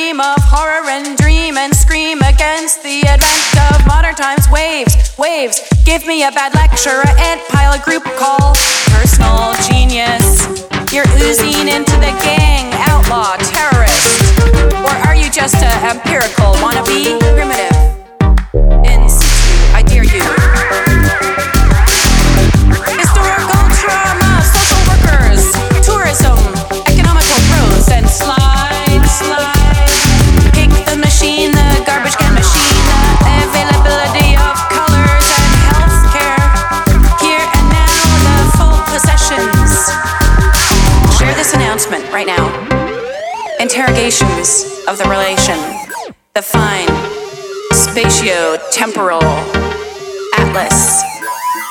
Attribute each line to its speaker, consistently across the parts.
Speaker 1: dream
Speaker 2: of horror and
Speaker 1: dream and scream against the advent of modern times. Waves, waves, give me a bad lecture, an ant pile, a group call. Personal genius, you're oozing into the gang, outlaw, terrorist. Or are you just an empirical wannabe primitive? variations of the relation, the fine, spatio-temporal atlas,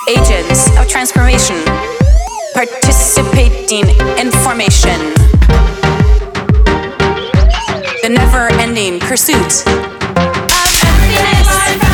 Speaker 1: agents of transformation, participating in formation, the never-ending pursuit of emptiness.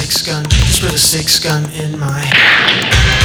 Speaker 3: Six gun, just put a six gun in my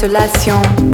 Speaker 1: consolation.